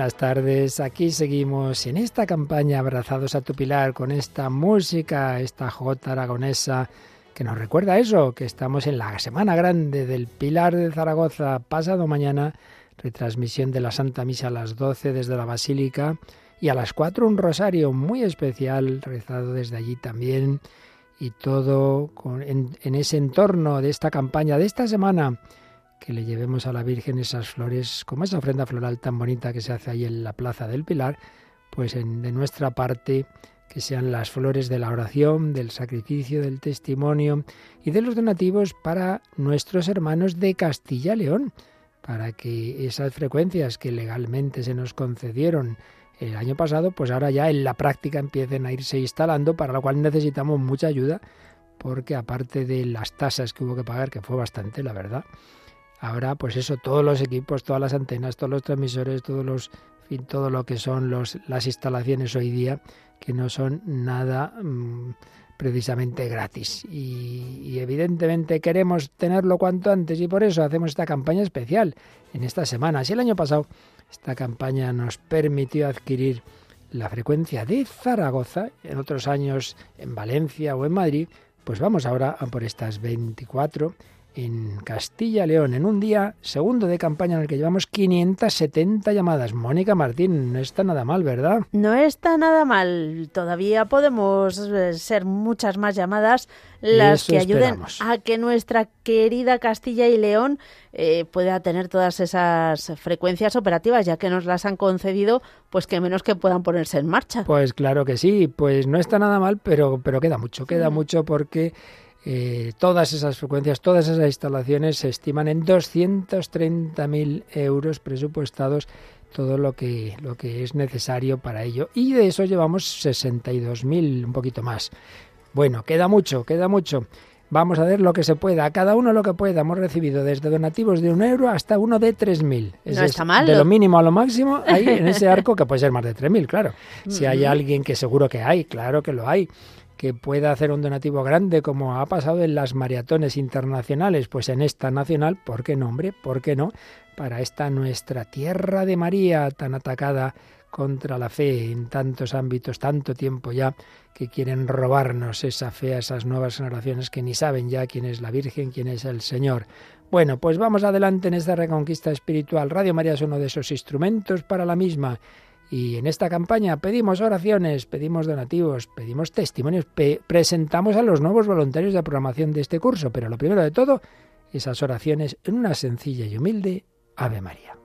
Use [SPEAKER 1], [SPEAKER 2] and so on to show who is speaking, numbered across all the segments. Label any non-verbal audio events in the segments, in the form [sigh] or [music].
[SPEAKER 1] buenas tardes. Aquí seguimos en esta campaña Abrazados a tu Pilar con esta música, esta jota aragonesa que nos recuerda eso, que estamos en la Semana Grande del Pilar de Zaragoza, pasado mañana, retransmisión de la Santa Misa a las 12 desde la Basílica y a las 4 un rosario muy especial rezado desde allí también y todo en ese entorno de esta campaña de esta semana que le llevemos a la Virgen esas flores, como esa ofrenda floral tan bonita que se hace ahí en la Plaza del Pilar, pues en, de nuestra parte que sean las flores de la oración, del sacrificio, del testimonio y de los donativos para nuestros hermanos de Castilla León, para que esas frecuencias que legalmente se nos concedieron el año pasado, pues ahora ya en la práctica empiecen a irse instalando, para lo cual necesitamos mucha ayuda, porque aparte de las tasas que hubo que pagar, que fue bastante, la verdad, Ahora, pues eso, todos los equipos, todas las antenas, todos los transmisores, todos los, todo lo que son las instalaciones hoy día, que no son nada mm, precisamente gratis. Y, evidentemente queremos tenerlo cuanto antes y por eso hacemos esta campaña especial en esta semana. Si el año pasado esta campaña nos permitió adquirir la frecuencia de Zaragoza, en otros años en Valencia o en Madrid, pues vamos ahora a por estas 24 en Castilla León en un día, segundo de campaña en el que llevamos 570 llamadas. Mónica Martín, no está nada mal, ¿verdad?
[SPEAKER 2] No está nada mal. Todavía podemos eh, ser muchas más llamadas las que ayuden a que nuestra querida Castilla y León eh, pueda tener todas esas frecuencias operativas, ya que nos las han concedido, pues que menos que puedan ponerse en marcha.
[SPEAKER 1] Pues claro que sí, pues no está nada mal, pero, pero queda mucho, queda mucho porque eh, todas esas frecuencias, todas esas instalaciones se estiman en 230.000 euros presupuestados, todo lo que, lo que es necesario para ello. Y de eso llevamos 62.000, un poquito más. Bueno, queda mucho, queda mucho. Vamos a ver lo que se pueda, cada uno lo que pueda. Hemos recibido desde donativos de un euro hasta uno de 3.000. Es no está mal. De lo mínimo a lo máximo, ahí en ese [laughs] arco que puede ser más de 3.000, claro. Si hay alguien que seguro que hay, claro que lo hay que pueda hacer un donativo grande, como ha pasado en las maratones internacionales, pues en esta nacional, ¿por qué no, hombre? ¿Por qué no? Para esta nuestra tierra de María, tan atacada contra la fe en tantos ámbitos, tanto tiempo ya, que quieren robarnos esa fe a esas nuevas generaciones que ni saben ya quién es la Virgen, quién es el Señor. Bueno, pues vamos adelante en esta reconquista espiritual. Radio María es uno de esos instrumentos para la misma. Y en esta campaña pedimos oraciones, pedimos donativos, pedimos testimonios, presentamos a los nuevos voluntarios de programación de este curso, pero lo primero de todo, esas oraciones en una sencilla y humilde Ave María.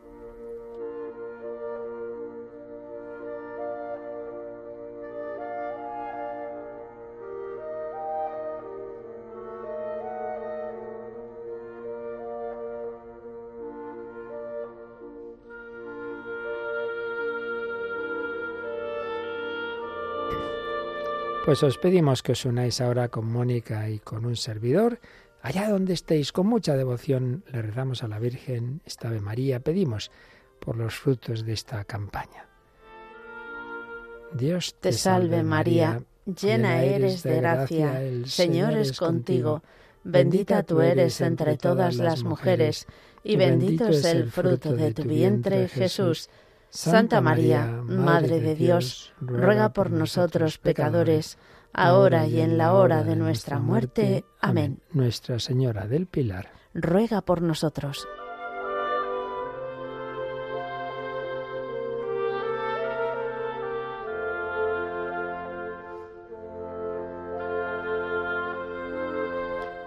[SPEAKER 1] Pues os pedimos que os unáis ahora con Mónica y con un servidor. Allá donde estéis, con mucha devoción, le rezamos a la Virgen, esta María, pedimos por los frutos de esta campaña.
[SPEAKER 2] Dios te, salve María, llena eres de gracia, el Señor es contigo, bendita tú eres entre todas las mujeres, y bendito es el fruto de tu vientre, Jesús. Santa María, Madre de Dios, ruega por nosotros pecadores, ahora y en la hora de nuestra muerte. Amén.
[SPEAKER 1] Nuestra Señora del Pilar,
[SPEAKER 2] ruega por nosotros.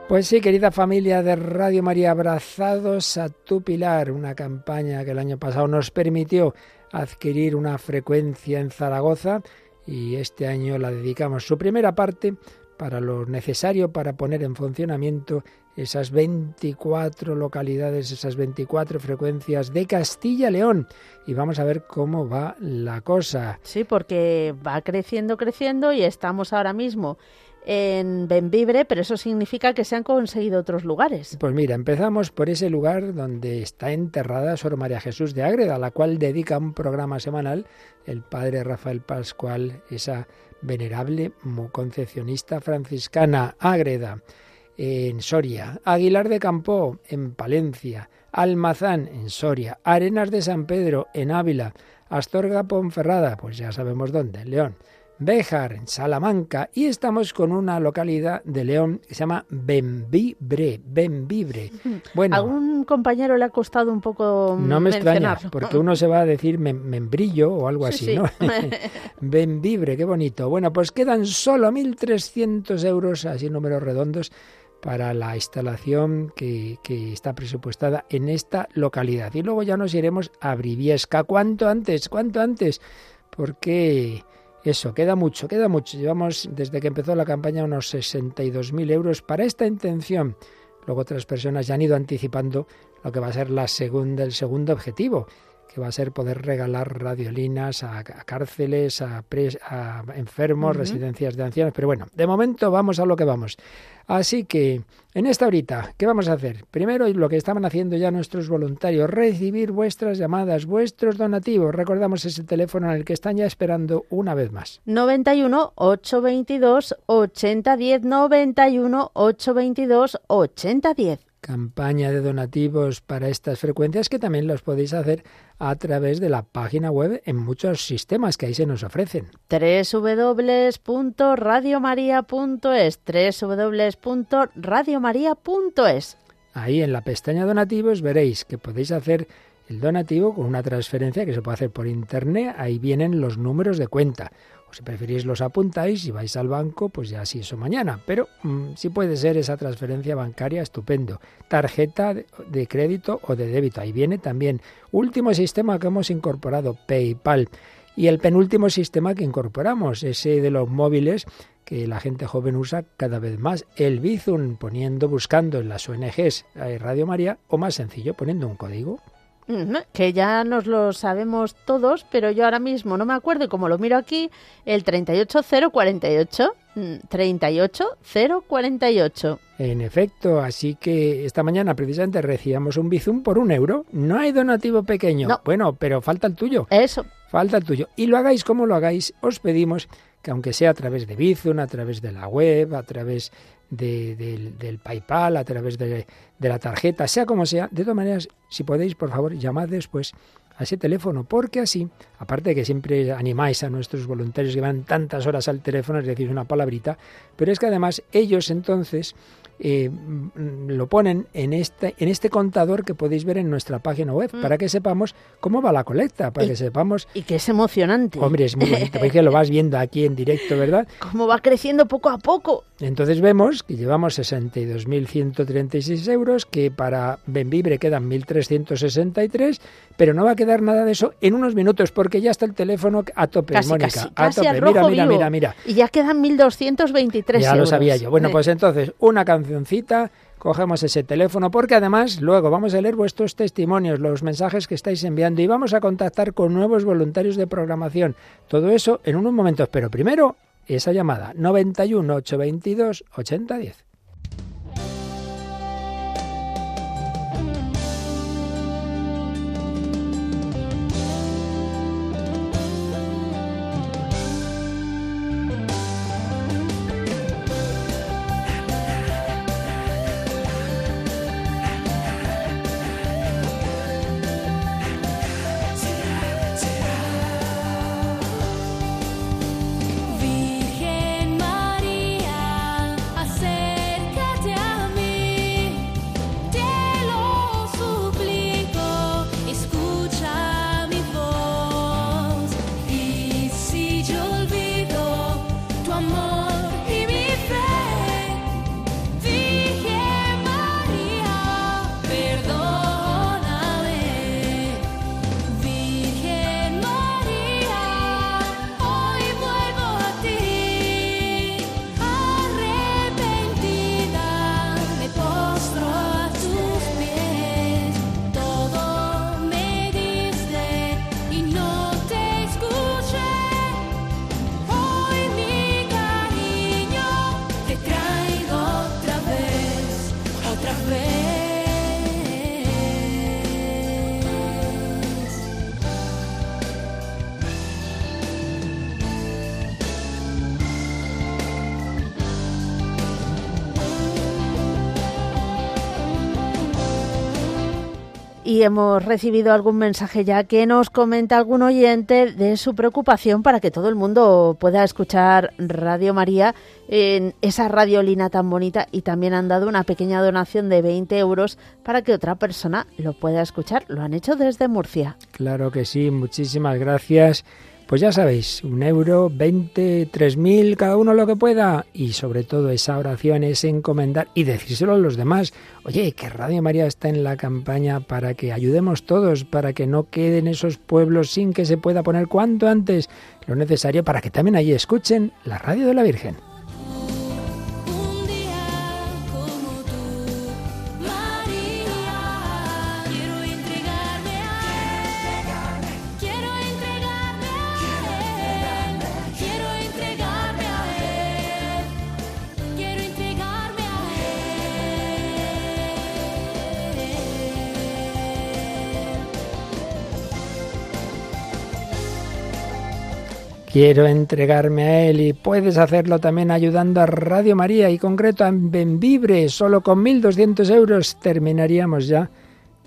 [SPEAKER 1] Pues sí, querida familia de Radio María, abrazados a tu pilar, una campaña que el año pasado nos permitió adquirir una frecuencia en Zaragoza y este año la dedicamos su primera parte para lo necesario para poner en funcionamiento esas 24 localidades, esas 24 frecuencias de Castilla-León. Y vamos a ver cómo va la cosa.
[SPEAKER 2] Sí, porque va creciendo, creciendo y estamos ahora mismo en Benvibre, pero eso significa que se han conseguido otros lugares.
[SPEAKER 1] Pues mira, empezamos por ese lugar donde está enterrada Sor María Jesús de Ágreda, a la cual dedica un programa semanal el padre Rafael Pascual, esa venerable concepcionista franciscana Ágreda en Soria, Aguilar de Campó en Palencia, Almazán en Soria, Arenas de San Pedro en Ávila, Astorga Ponferrada, pues ya sabemos dónde, León. Béjar, en Salamanca, y estamos con una localidad de León que se llama Benvibre.
[SPEAKER 2] Benvibre. [laughs] Bueno, a un compañero le ha costado un
[SPEAKER 1] poco. No me porque uno se va a decir membrillo o algo así, ¿no? [laughs] [laughs] Benvibre, qué bonito. Bueno, pues quedan solo 1.300 euros, así números redondos, para la instalación que, que, está presupuestada en esta localidad. Y luego ya nos iremos a Briviesca. ¿Cuánto antes? ¿Cuánto antes? Porque eso, queda mucho, queda mucho. Llevamos desde que empezó la campaña unos 62.000 euros para esta intención. Luego otras personas ya han ido anticipando lo que va a ser la segunda, el segundo objetivo, va a ser poder regalar radiolinas a, cárceles, a, a enfermos, residencias de ancianos. Pero bueno, de momento vamos a lo que vamos. Así que en esta horita, ¿qué vamos a hacer? Primero lo que estaban haciendo ya nuestros voluntarios, recibir vuestras llamadas, vuestros donativos. Recordamos ese teléfono en el que están ya esperando una vez más.
[SPEAKER 2] 91 822 8010
[SPEAKER 1] 91 822 8010 campaña de donativos para estas frecuencias que también los podéis hacer a través de la página web en muchos sistemas que ahí se nos ofrecen.
[SPEAKER 2] www.radiomaria.es www.radiomaria.es
[SPEAKER 1] Ahí en la pestaña donativos veréis que podéis hacer el donativo con una transferencia que se puede hacer por internet. Ahí vienen los números de cuenta. O si preferís los apuntáis y vais al banco, pues ya sí eso mañana. Pero mm, sí si puede ser esa transferencia bancaria, estupendo. Tarjeta de, crédito o de débito. Ahí viene también. Último sistema que hemos incorporado, PayPal. Y el penúltimo sistema que incorporamos, ese de los móviles que la gente joven usa cada vez más, el Bizum, poniendo, buscando en las ONGs eh, Radio María, o más sencillo, poniendo un código
[SPEAKER 2] que ya nos lo sabemos todos, pero yo ahora mismo no me acuerdo y como lo miro aquí, el 38048. 38048. Mm,
[SPEAKER 1] en efecto, así que esta mañana precisamente recibíamos un bizum por un euro. No hay donativo pequeño. Bueno, pero falta el tuyo. Eso. Falta el tuyo. Y lo hagáis como lo hagáis, os pedimos que aunque sea a través de Bizum, a través de la web, a través del PayPal, a través de, la tarjeta, sea como sea. De todas maneras, si podéis, por favor, llamad después a ese teléfono, porque así, aparte de que siempre animáis a nuestros voluntarios que van tantas horas al teléfono, y decir una palabrita, pero es que además ellos entonces eh, mm, lo ponen en este, en este contador que podéis ver en nuestra página web, mm. para que sepamos cómo va la colecta, para que sepamos...
[SPEAKER 2] Y que es emocionante.
[SPEAKER 1] Hombre, es muy bonito, porque lo vas viendo aquí en directo, ¿verdad?
[SPEAKER 2] [laughs] Cómo va creciendo poco a poco.
[SPEAKER 1] Entonces vemos que llevamos 62.136 euros, que para Benvibre quedan 1.363, pero no va a quedar nada de eso en unos minutos, porque ya está el teléfono a tope,
[SPEAKER 2] Mónica, a tope.
[SPEAKER 1] mira, mira, mira,
[SPEAKER 2] Y ya quedan 1.223 euros. Ya
[SPEAKER 1] lo sabía yo. Bueno, pues entonces, una canción cogemos ese teléfono, porque además luego vamos a leer vuestros testimonios, los mensajes que estáis enviando y vamos a contactar con nuevos voluntarios de programación. Todo eso en unos momentos, pero primero esa llamada 91 822 8010.
[SPEAKER 2] hemos recibido algún mensaje ya que nos comenta algún oyente de su preocupación para que todo el mundo pueda escuchar Radio María en esa radiolina tan bonita y también han dado una pequeña donación de 20 euros para que otra persona lo pueda escuchar. Lo han hecho desde Murcia.
[SPEAKER 1] Claro que sí, muchísimas gracias pues ya sabéis, un euro, veinte, tres mil, cada uno lo que pueda. Y sobre todo esa oración es encomendar y decírselo a los demás. Oye, que Radio María está en la campaña para que ayudemos todos, para que no queden esos pueblos sin que se pueda poner cuanto antes lo necesario para que también allí escuchen la radio de la Virgen. Quiero entregarme a Él y puedes hacerlo también ayudando a Radio María y concreto a Benvibre. Solo con 1.200 euros terminaríamos ya.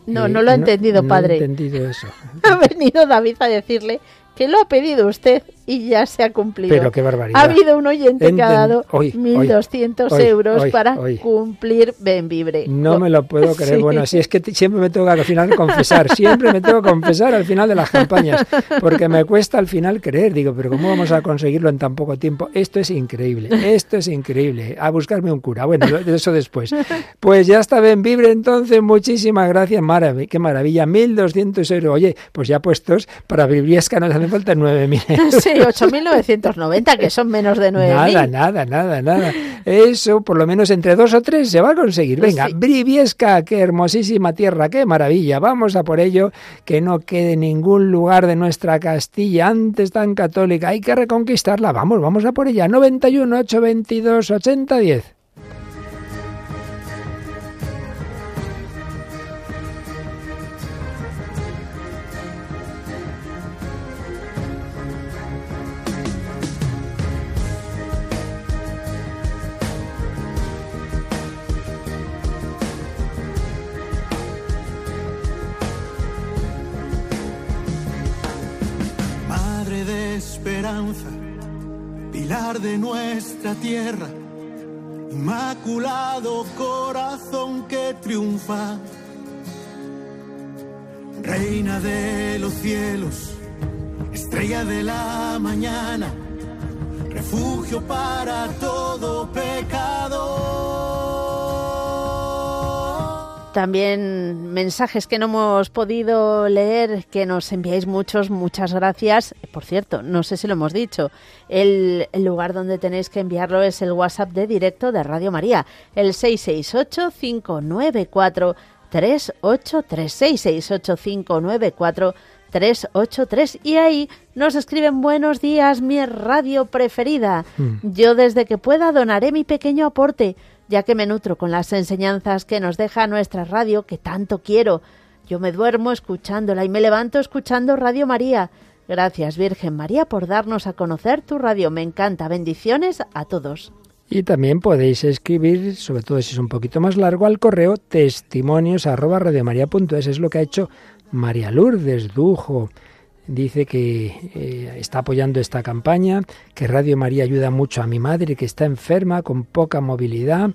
[SPEAKER 2] No, eh, no lo ha entendido, padre. No entendido eso. [laughs] ha venido David a decirle que lo ha pedido usted y ya se ha cumplido.
[SPEAKER 1] Ha
[SPEAKER 2] habido un oyente que ha dado 1.200 euros para cumplir Benvibre.
[SPEAKER 1] No me lo puedo [laughs] creer. Bueno, si es que siempre me tengo que al final confesar, siempre me tengo que confesar al final de las campañas, porque me cuesta al final creer. Digo, pero ¿cómo vamos a conseguirlo en tan poco tiempo? Esto es increíble, esto es increíble. A buscarme un cura. Bueno, eso después. Pues ya está Benvibre, entonces, muchísimas gracias. Marav qué maravilla, 1.200 euros. Oye, pues ya puestos, para Bibliesca nos hacen falta 9.000
[SPEAKER 2] euros. [laughs] 8.990, que son menos de 9.000.
[SPEAKER 1] Nada, nada, nada, nada. Eso, por lo menos entre dos o tres, se va a conseguir. Pues Venga, Briviesca, qué hermosísima tierra, qué maravilla. Vamos a por ello, que no quede ningún lugar de nuestra Castilla, antes tan católica. Hay que reconquistarla. Vamos, vamos a por ella. 91, 8, 22, 80, 10.
[SPEAKER 3] tierra, inmaculado corazón que triunfa, reina de los cielos, estrella de la mañana, refugio para todo pecado.
[SPEAKER 2] También mensajes que no hemos podido leer, que nos enviáis muchos, muchas gracias. Por cierto, no sé si lo hemos dicho, el, lugar donde tenéis que enviarlo es el WhatsApp de directo de Radio María, el 668 594 383 668 594 383 y ahí nos escriben buenos días, mi radio preferida. Mm. Yo desde que pueda donaré mi pequeño aporte ya que me nutro con las enseñanzas que nos deja nuestra radio, que tanto quiero. Yo me duermo escuchándola y me levanto escuchando Radio María. Gracias Virgen María por darnos a conocer tu radio. Me encanta. Bendiciones a todos.
[SPEAKER 1] Y también podéis escribir, sobre todo si es un poquito más largo, al correo testimonios es lo que ha hecho María Lourdes Dujo dice que eh, está apoyando esta campaña, que Radio María ayuda mucho a mi madre que está enferma, con poca movilidad.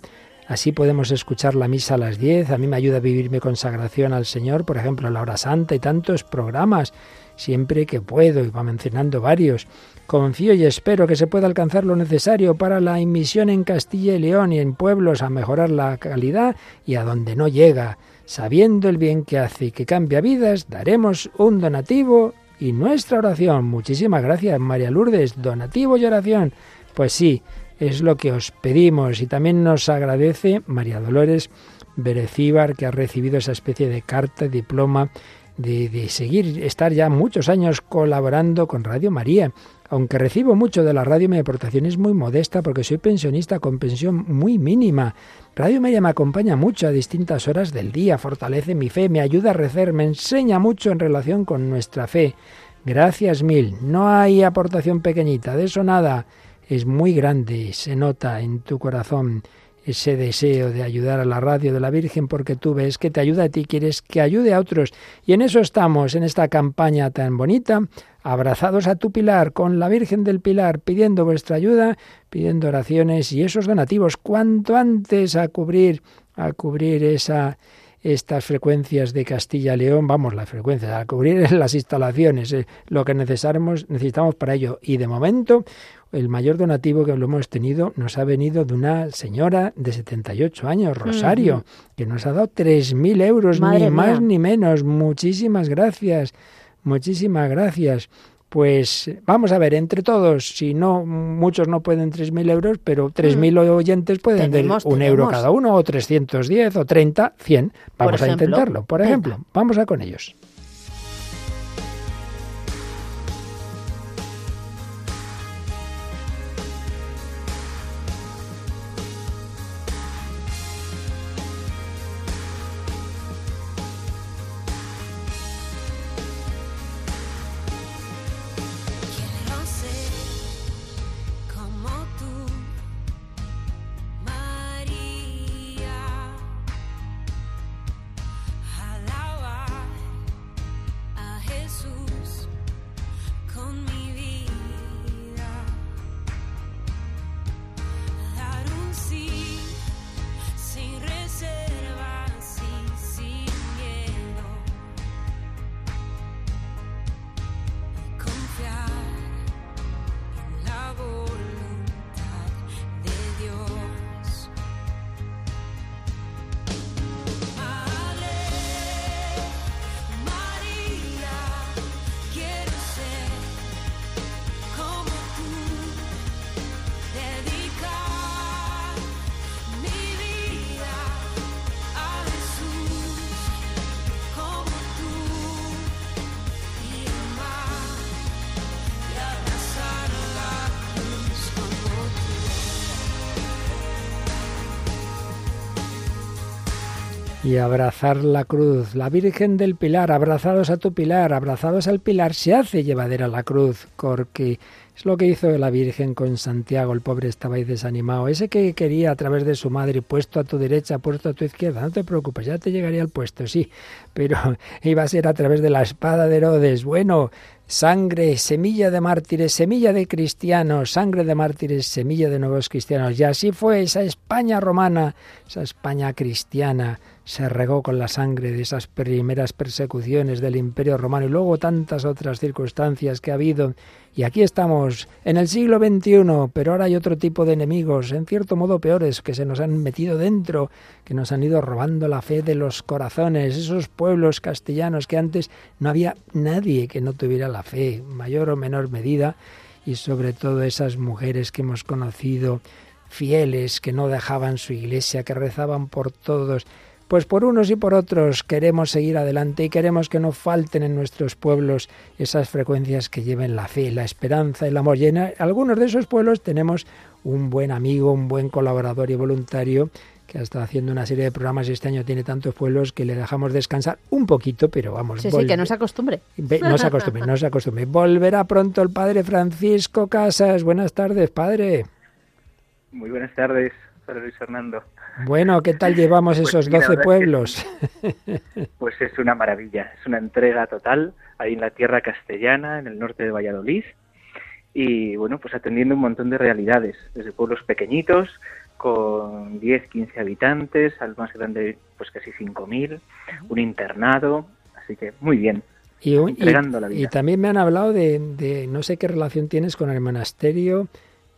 [SPEAKER 1] Así podemos escuchar la misa a las 10. A mí me ayuda a vivir mi consagración al Señor, por ejemplo, la hora santa y tantos programas, siempre que puedo, y va mencionando varios. Confío y espero que se pueda alcanzar lo necesario para la emisión en Castilla y León y en pueblos a mejorar la calidad y a donde no llega. Sabiendo el bien que hace y que cambia vidas, daremos un donativo y nuestra oración. Muchísimas gracias, María Lourdes, donativo y oración. Pues sí, es lo que os pedimos y también nos agradece María Dolores Berecíbar, que ha recibido esa especie de carta, diploma de, de, seguir, estar ya muchos años colaborando con Radio María aunque recibo mucho de la radio, mi aportación es muy modesta porque soy pensionista con pensión muy mínima. Radio Media me acompaña mucho a distintas horas del día, fortalece mi fe, me ayuda a recer, me enseña mucho en relación con nuestra fe. Gracias mil. No hay aportación pequeñita, de eso nada. Es muy grande, se nota en tu corazón ese deseo de ayudar a la radio de la Virgen porque tú ves que te ayuda a ti, quieres que ayude a otros. Y en eso estamos, en esta campaña tan bonita abrazados a tu pilar, con la Virgen del Pilar, pidiendo vuestra ayuda, pidiendo oraciones y esos donativos cuanto antes a cubrir, a cubrir esa estas frecuencias de Castilla-León, vamos, las frecuencias, a cubrir [laughs] las instalaciones, eh, lo que necesitamos, necesitamos para ello. Y de momento, el mayor donativo que lo hemos tenido nos ha venido de una señora de 78 años, Rosario, que nos ha dado 3.000 euros, ni más ni menos. Muchísimas gracias. Muchísimas gracias. Pues vamos a ver, entre todos, si no, muchos no pueden 3.000 euros, pero 3.000 mm. oyentes pueden tener un euro cada uno, o 310, o 30, 100. Vamos a intentarlo, por ejemplo. Vamos a con ellos. y abrazar la cruz. La Virgen del Pilar, abrazados a tu Pilar, abrazados al Pilar, se hace llevadera la cruz, porque es lo que hizo la Virgen con Santiago, el pobre estaba ahí desanimado, ese que quería a través de su madre, puesto a tu derecha, puesto a tu izquierda, no te preocupes, ya te llegaría al puesto, sí, pero [laughs] iba a ser a través de la espada de Herodes, bueno, sangre, semilla de mártires, semilla de cristianos, sangre de mártires, semilla de nuevos cristianos, y así fue esa España romana, esa España cristiana, se regó con la sangre de esas primeras persecuciones del Imperio Romano y luego tantas otras circunstancias que ha habido. Y aquí estamos, en el siglo XXI, pero ahora hay otro tipo de enemigos, en cierto modo peores, que se nos han metido dentro, que nos han ido robando la fe de los corazones, esos pueblos castellanos que antes no había nadie que no tuviera la fe, mayor o menor medida, y sobre todo esas mujeres que hemos conocido fieles, que no dejaban su iglesia, que rezaban por todos, pues por unos y por otros queremos seguir adelante y queremos que no falten en nuestros pueblos esas frecuencias que lleven la fe, la esperanza, el amor. llena. algunos de esos pueblos tenemos un buen amigo, un buen colaborador y voluntario que ha estado haciendo una serie de programas y este año tiene tantos pueblos que le dejamos descansar un poquito, pero vamos.
[SPEAKER 2] Sí, sí, que no se acostumbre.
[SPEAKER 1] No se acostumbre, no se acostumbre. Volverá pronto el padre Francisco Casas. Buenas tardes, padre.
[SPEAKER 4] Muy buenas tardes, padre Luis Fernando.
[SPEAKER 1] Bueno, ¿qué tal llevamos pues esos doce 12 pueblos?
[SPEAKER 4] [laughs] pues es una maravilla, es una entrega total ahí en la tierra castellana, en el norte de Valladolid, y bueno, pues atendiendo un montón de realidades, desde pueblos pequeñitos, con 10, 15 habitantes, al más grande, pues casi 5.000, un internado, así que muy bien.
[SPEAKER 1] Y, también me han hablado de, no sé qué relación tienes con el monasterio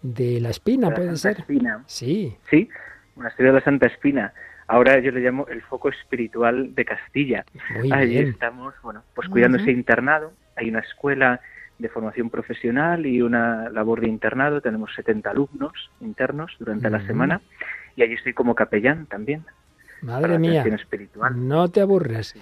[SPEAKER 1] de La Espina, ¿puede ser? Espina. Sí.
[SPEAKER 4] Sí, una ciudad de la Santa Espina. Ahora yo le llamo el foco espiritual de Castilla. Allí estamos, bueno, pues cuidando ese internado. Hay una escuela de formación profesional y una labor de internado. Tenemos 70 alumnos internos durante la semana y allí estoy como capellán también.
[SPEAKER 1] Madre mía, no te aburras,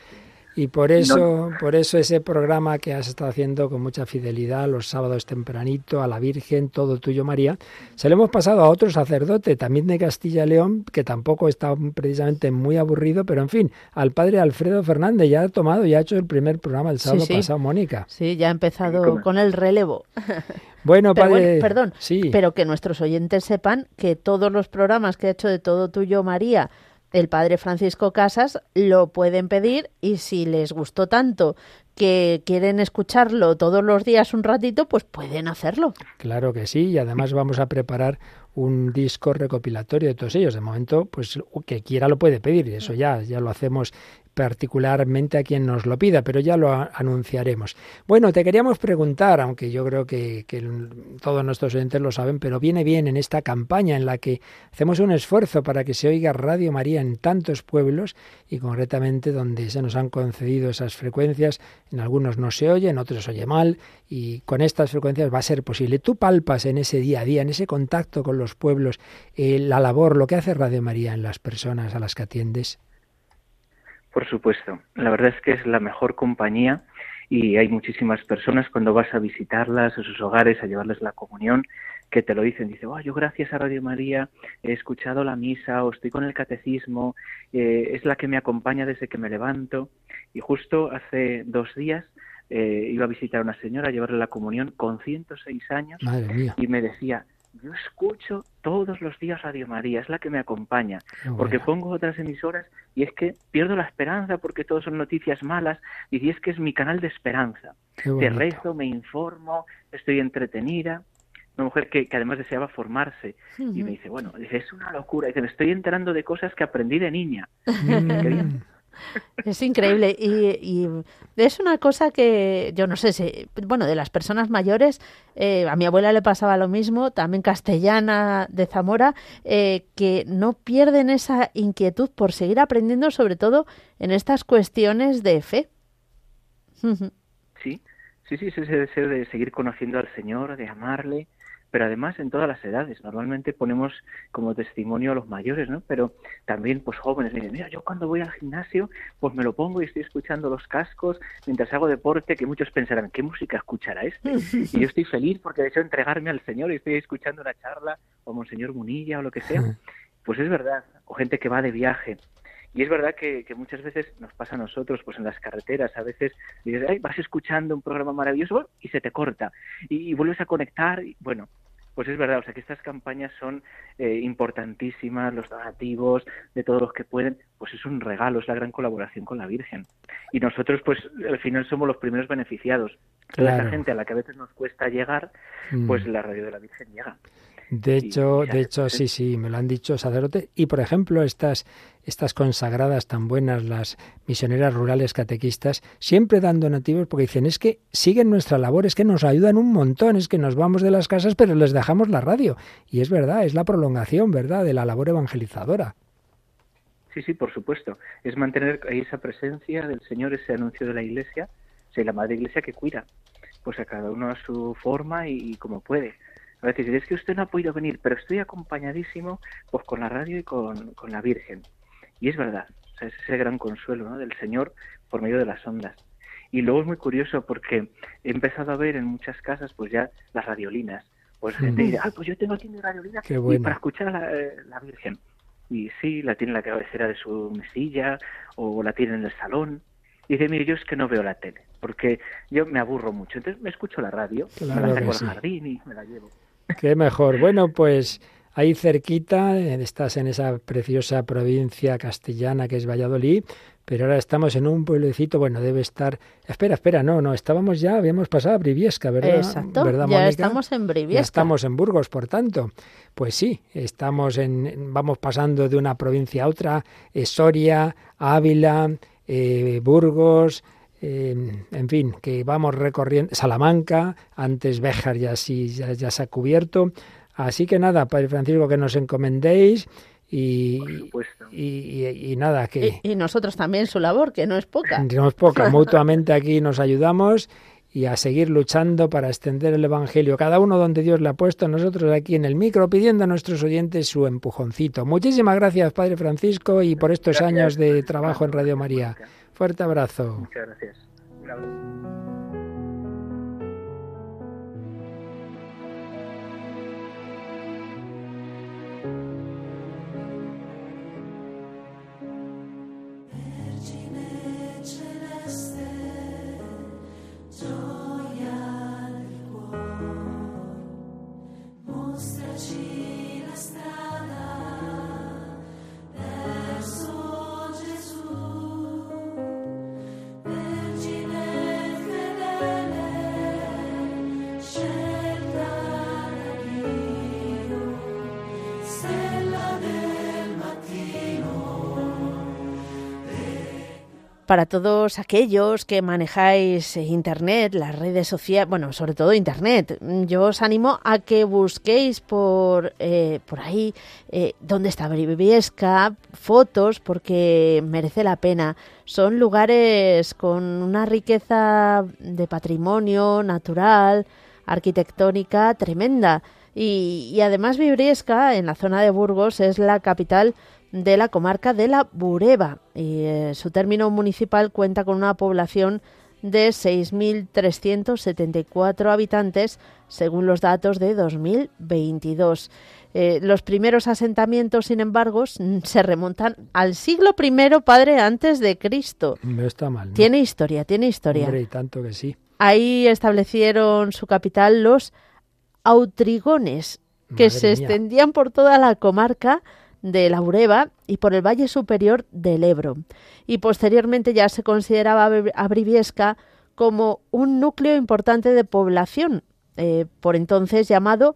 [SPEAKER 1] y por eso, por eso ese programa que has estado haciendo con mucha fidelidad los sábados tempranito a la Virgen, todo tuyo María, se lo hemos pasado a otro sacerdote, también de Castilla y León, que tampoco está precisamente muy aburrido, pero en fin, al padre Alfredo Fernández ya ha tomado, y ha hecho el primer programa el sábado pasado, Mónica.
[SPEAKER 2] Sí, ya ha empezado con el relevo. [laughs] Bueno, padre, perdón, sí. pero que nuestros oyentes sepan que todos los programas que ha hecho de Todo Tuyo María, el padre Francisco Casas lo pueden pedir y si les gustó tanto que quieren escucharlo todos los días un ratito, pues pueden hacerlo.
[SPEAKER 1] Claro que sí, y además vamos a preparar un disco recopilatorio de todos ellos. De momento, pues que quiera lo puede pedir, y eso ya, ya lo hacemos particularmente a quien nos lo pida, pero ya lo anunciaremos. Bueno, te queríamos preguntar, aunque yo creo que, todos nuestros oyentes lo saben, pero viene bien en esta campaña en la que hacemos un esfuerzo para que se oiga Radio María en tantos pueblos y concretamente donde se nos han concedido esas frecuencias, en algunos no se oye, en otros se oye mal y con estas frecuencias va a ser posible. Tú palpas en ese día a día, en ese contacto con los pueblos, eh, la labor, lo que hace Radio María en las personas a las que atiendes.
[SPEAKER 4] Por supuesto, la verdad es que es la mejor compañía y hay muchísimas personas cuando vas a visitarlas o sus hogares, a llevarles la comunión, que te lo dicen, dice, oh, yo gracias a Radio María he escuchado la misa o estoy con el catecismo, eh, es la que me acompaña desde que me levanto. Y justo hace dos días eh, iba a visitar a una señora, a llevarle la comunión con 106 años y me decía, yo escucho todos los días Radio María, es la que me acompaña, porque pongo otras emisoras y es que pierdo la esperanza porque todo son noticias malas y es que es mi canal de esperanza. Te rezo, me informo, estoy entretenida. Una mujer que, además deseaba formarse y me dice, bueno, dice, es una locura, dice, me estoy enterando de cosas que aprendí de niña. Mm.
[SPEAKER 2] Es increíble. Y, es una cosa que yo no sé si, bueno, de las personas mayores, eh, a mi abuela le pasaba lo mismo, también castellana de Zamora, eh, que no pierden esa inquietud por seguir aprendiendo, sobre todo en estas cuestiones de fe.
[SPEAKER 4] Sí, sí, sí, sí, ese deseo de seguir conociendo al Señor, de amarle, pero además en todas las edades. Normalmente ponemos como testimonio a los mayores, ¿no? Pero también pues jóvenes dicen, mira, yo cuando voy al gimnasio, pues me lo pongo y estoy escuchando los cascos mientras hago deporte, que muchos pensarán, ¿qué música escuchará este? [laughs] Y yo estoy feliz porque hecho entregarme al Señor y estoy escuchando una charla o Monseñor Munilla o lo que sea. Pues es verdad, o gente que va de viaje, y es verdad que, muchas veces nos pasa a nosotros, pues en las carreteras, a veces dices, Ay, vas escuchando un programa maravilloso y se te corta y, vuelves a conectar. Y, bueno, pues es verdad, o sea que estas campañas son eh, importantísimas, los donativos de todos los que pueden, pues es un regalo, es la gran colaboración con la Virgen. Y nosotros, pues al final somos los primeros beneficiados. Toda esa gente a la que a veces nos cuesta llegar, pues mm. la radio de la Virgen llega.
[SPEAKER 1] De hecho, de hecho, sí, sí, me lo han dicho sacerdotes. Y por ejemplo, estas, estas consagradas tan buenas, las misioneras rurales catequistas, siempre dan donativos porque dicen es que siguen nuestra labor, es que nos ayudan un montón, es que nos vamos de las casas, pero les dejamos la radio. Y es verdad, es la prolongación, ¿verdad?, de la labor evangelizadora.
[SPEAKER 4] Sí, sí, por supuesto. Es mantener esa presencia del Señor, ese anuncio de la Iglesia, o la Madre Iglesia que cuida, pues a cada uno a su forma y como puede a veces es que usted no ha podido venir, pero estoy acompañadísimo pues con la radio y con, la Virgen. Y es verdad, es ese gran consuelo ¿no? del Señor por medio de las ondas. Y luego es muy curioso porque he empezado a ver en muchas casas pues ya las radiolinas. Pues gente dice, ah, pues yo tengo aquí mi radiolina para escuchar a eh, la, Virgen. Y sí, la tiene en la cabecera de su mesilla o la tiene en el salón. Y dice, mire, yo es que no veo la tele porque yo me aburro mucho. Entonces me escucho la radio, la saco al jardín y me la llevo.
[SPEAKER 1] Qué mejor. Bueno, pues ahí cerquita, eh, estás en esa preciosa provincia castellana que es Valladolid, pero ahora estamos en un pueblecito, bueno, debe estar... Espera, espera, no, no, estábamos ya, habíamos pasado a Briviesca, ¿verdad?
[SPEAKER 2] Exacto, ya estamos en Briviesca. Ya
[SPEAKER 1] estamos en Burgos, por tanto. Pues sí, estamos en... vamos pasando de una provincia a otra, eh, Soria, Ávila, eh, Burgos, Em, en fin, que vamos recorriendo Salamanca, antes Béjar ya, sí, ya, se ha cubierto. Así que nada, Padre pues, Francisco, que nos encomendéis. Y, nada, que...
[SPEAKER 2] y, nosotros también su labor, que no es poca.
[SPEAKER 1] No es poca, [laughs] mutuamente aquí nos ayudamos y a seguir luchando para extender el Evangelio, cada uno donde Dios le ha puesto, nosotros aquí en el micro, pidiendo a nuestros oyentes su empujoncito. Muchísimas gracias, Padre Francisco, y por estos años de trabajo en Radio María. Fuerte abrazo. Muchas gracias. abrazo.
[SPEAKER 2] para todos aquellos que manejáis Internet, las redes sociales, bueno, sobre todo Internet, yo os animo a que busquéis por, eh, por ahí eh, donde dónde está Briviesca, fotos, porque merece la pena. Son lugares con una riqueza de patrimonio natural, arquitectónica tremenda. Y, además Briviesca, en la zona de Burgos, es la capital de la comarca de la Bureba. Y, eh, su término municipal cuenta con una población de 6.374 habitantes, según los datos de 2022. Eh, los primeros asentamientos, sin embargo, se remontan al siglo I, padre, antes de Cristo. No está mal. Tiene historia, tiene historia.
[SPEAKER 1] tanto que sí.
[SPEAKER 2] Ahí establecieron su capital los autrigones, que se extendían por toda la comarca de la Ureba y por el valle superior del Ebro. Y posteriormente ya se consideraba a como un núcleo importante de población, eh, por entonces llamado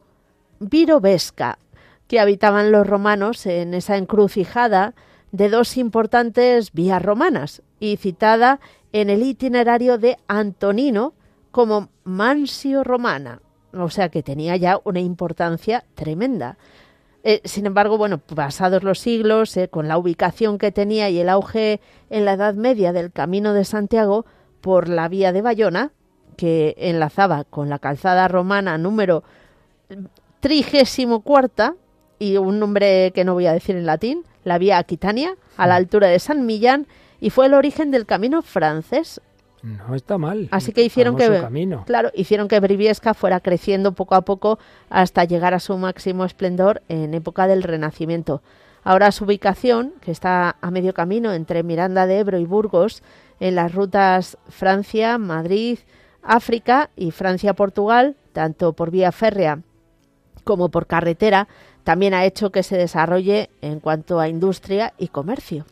[SPEAKER 2] Virovesca, que habitaban los romanos en esa encrucijada de dos importantes vías romanas y citada en el itinerario de Antonino como Mansio Romana, o sea que tenía ya una importancia tremenda. Eh, sin embargo, bueno, pasados los siglos, eh, con la ubicación que tenía y el auge en la Edad Media del Camino de Santiago por la vía de Bayona, que enlazaba con la calzada romana número cuarta y un nombre que no voy a decir en latín, la vía Aquitania, a la mm. altura de San Millán, y fue el origen del camino francés
[SPEAKER 1] no está mal.
[SPEAKER 2] Así que hicieron que claro, hicieron que Briviesca fuera creciendo poco a poco hasta llegar a su máximo esplendor en época del Renacimiento. Ahora su ubicación, que está a medio camino entre Miranda de Ebro y Burgos, en las rutas Francia, Madrid, África y Francia-Portugal, tanto por vía férrea como por carretera, también ha hecho que se desarrolle en cuanto a industria y comercio.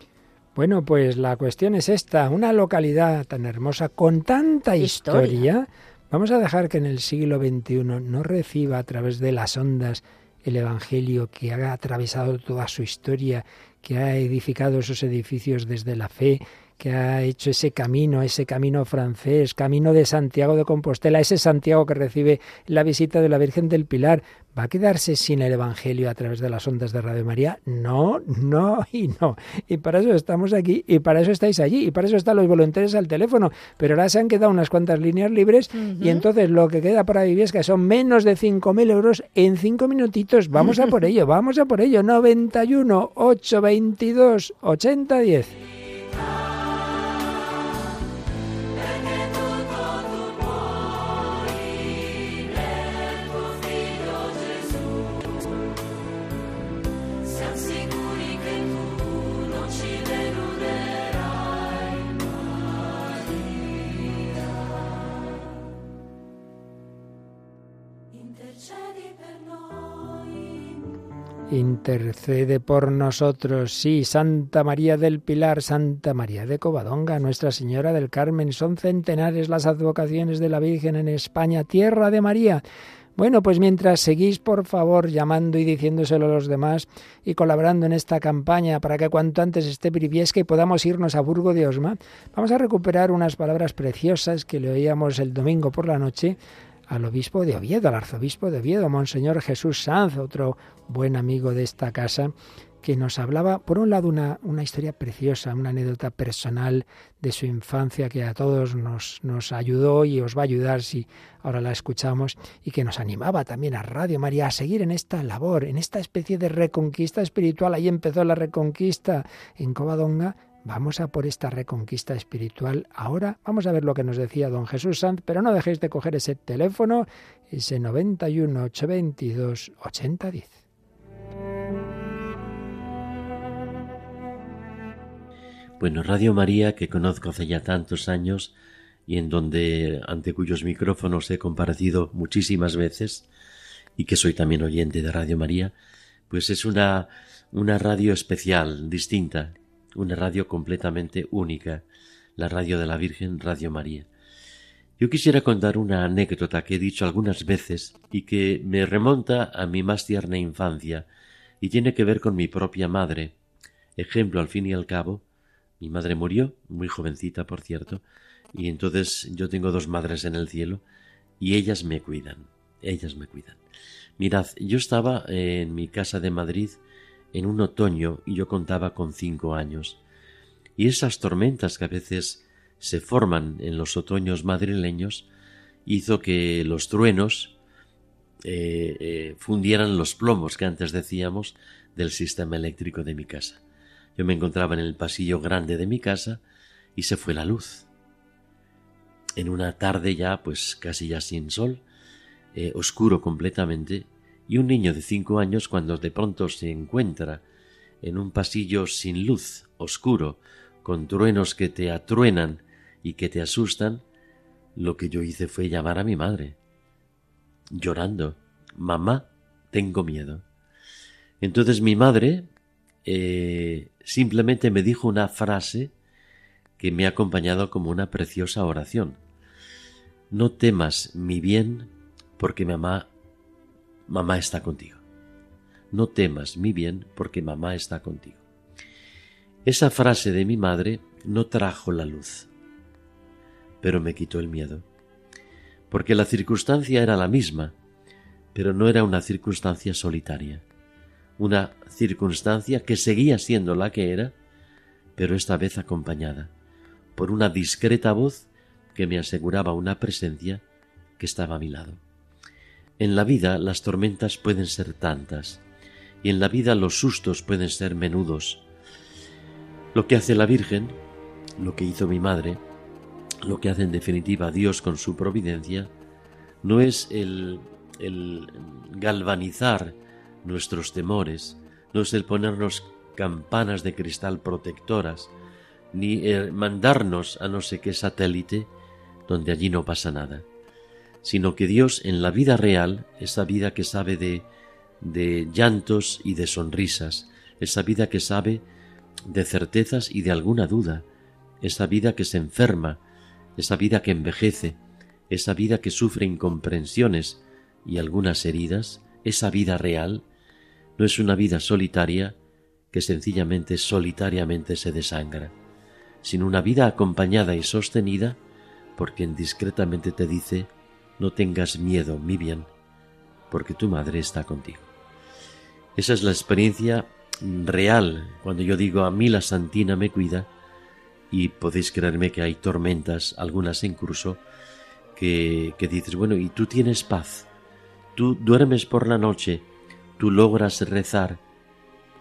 [SPEAKER 1] Bueno, pues la cuestión es esta, una localidad tan hermosa con tanta historia. Vamos a dejar que en el siglo XXI no reciba a través de las ondas el Evangelio que ha atravesado toda su historia, que ha edificado esos edificios desde la fe, que ha hecho ese camino, ese camino francés, camino de Santiago de Compostela, ese Santiago que recibe la visita de la Virgen del Pilar, ¿va a quedarse sin el Evangelio a través de las ondas de Radio María? No, no y no. Y para eso estamos aquí, y para eso estáis allí, y para eso están los voluntarios al teléfono. Pero ahora se han quedado unas cuantas líneas libres y entonces lo que queda para vivir es que son menos de 5.000 euros en cinco minutitos. Vamos a por [laughs] ello, vamos a por ello. 91 822 8010. Intercede por nosotros, sí, Santa María del Pilar, Santa María de Covadonga, Nuestra Señora del Carmen, son centenares las advocaciones de la Virgen en España, tierra de María. Bueno, pues mientras seguís, por favor, llamando y diciéndoselo a los demás y colaborando en esta campaña para que cuanto antes esté Briviesca y podamos irnos a Burgo de Osma, vamos a recuperar unas palabras preciosas que le oíamos el domingo por la noche al obispo de Oviedo, al arzobispo de Oviedo, Monseñor Jesús Sanz, otro buen amigo de esta casa, que nos hablaba, por un lado, una, historia preciosa, una anécdota personal de su infancia que a todos nos, nos ayudó y os va a ayudar si ahora la escuchamos, y que nos animaba también a Radio María a seguir en esta labor, en esta especie de reconquista espiritual. Ahí empezó la reconquista en Covadonga Vamos a por esta reconquista espiritual ahora. Vamos a ver lo que nos decía don Jesús Sanz, pero no dejéis de coger ese teléfono, ese 91 822
[SPEAKER 5] 8010. Bueno, Radio María, que conozco hace ya tantos años y en donde ante cuyos micrófonos he comparecido muchísimas veces y que soy también oyente de Radio María, pues es una una radio especial, distinta, una radio completamente única, la radio de la Virgen, Radio María. Yo quisiera contar una anécdota que he dicho algunas veces y que me remonta a mi más tierna infancia y tiene que ver con mi propia madre. Ejemplo, al fin y al cabo, mi madre murió, muy jovencita, por cierto, y entonces yo tengo dos madres en el cielo y ellas me cuidan, ellas me cuidan. Mirad, yo estaba eh, en mi casa de Madrid en un otoño y yo contaba con cinco años. Y esas tormentas que a veces se forman en los otoños madrileños hizo que los truenos eh, eh, fundieran los plomos que antes decíamos del sistema eléctrico de mi casa. Yo me encontraba en el pasillo grande de mi casa y se fue la luz. En una tarde ya, pues casi ya sin sol, eh, oscuro completamente, y un niño de cinco años cuando de pronto se encuentra en un pasillo sin luz, oscuro, con truenos que te atruenan y que te asustan, lo que yo hice fue llamar a mi madre, llorando, mamá, tengo miedo. Entonces mi madre eh, simplemente me dijo una frase que me ha acompañado como una preciosa oración. No temas mi bien, porque mamá mamá está contigo. No temas mi bien porque mamá está contigo. Esa frase de mi madre no trajo la luz, pero me quitó el miedo, porque la circunstancia era la misma, pero no era una circunstancia solitaria, una circunstancia que seguía siendo la que era, pero esta vez acompañada por una discreta voz que me aseguraba una presencia que estaba a mi lado. En la vida las tormentas pueden ser tantas y en la vida los sustos pueden ser menudos. Lo que hace la Virgen, lo que hizo mi madre, lo que hace en definitiva Dios con su providencia, no es el, galvanizar nuestros temores, no es el ponernos campanas de cristal protectoras, ni el mandarnos a no sé qué satélite donde allí no pasa nada sino que Dios en la vida real, esa vida que sabe de, de llantos y de sonrisas, esa vida que sabe de certezas y de alguna duda, esa vida que se enferma, esa vida que envejece, esa vida que sufre incomprensiones y algunas heridas, esa vida real, no es una vida solitaria que sencillamente, solitariamente se desangra, sino una vida acompañada y sostenida, porque discretamente te dice no tengas miedo, mi bien, porque tu madre está contigo. Esa es la experiencia real cuando yo digo a mí la Santina me cuida y podéis creerme que hay tormentas, algunas en curso, que, dices, bueno, y tú tienes paz, tú duermes por la noche, tú logras rezar,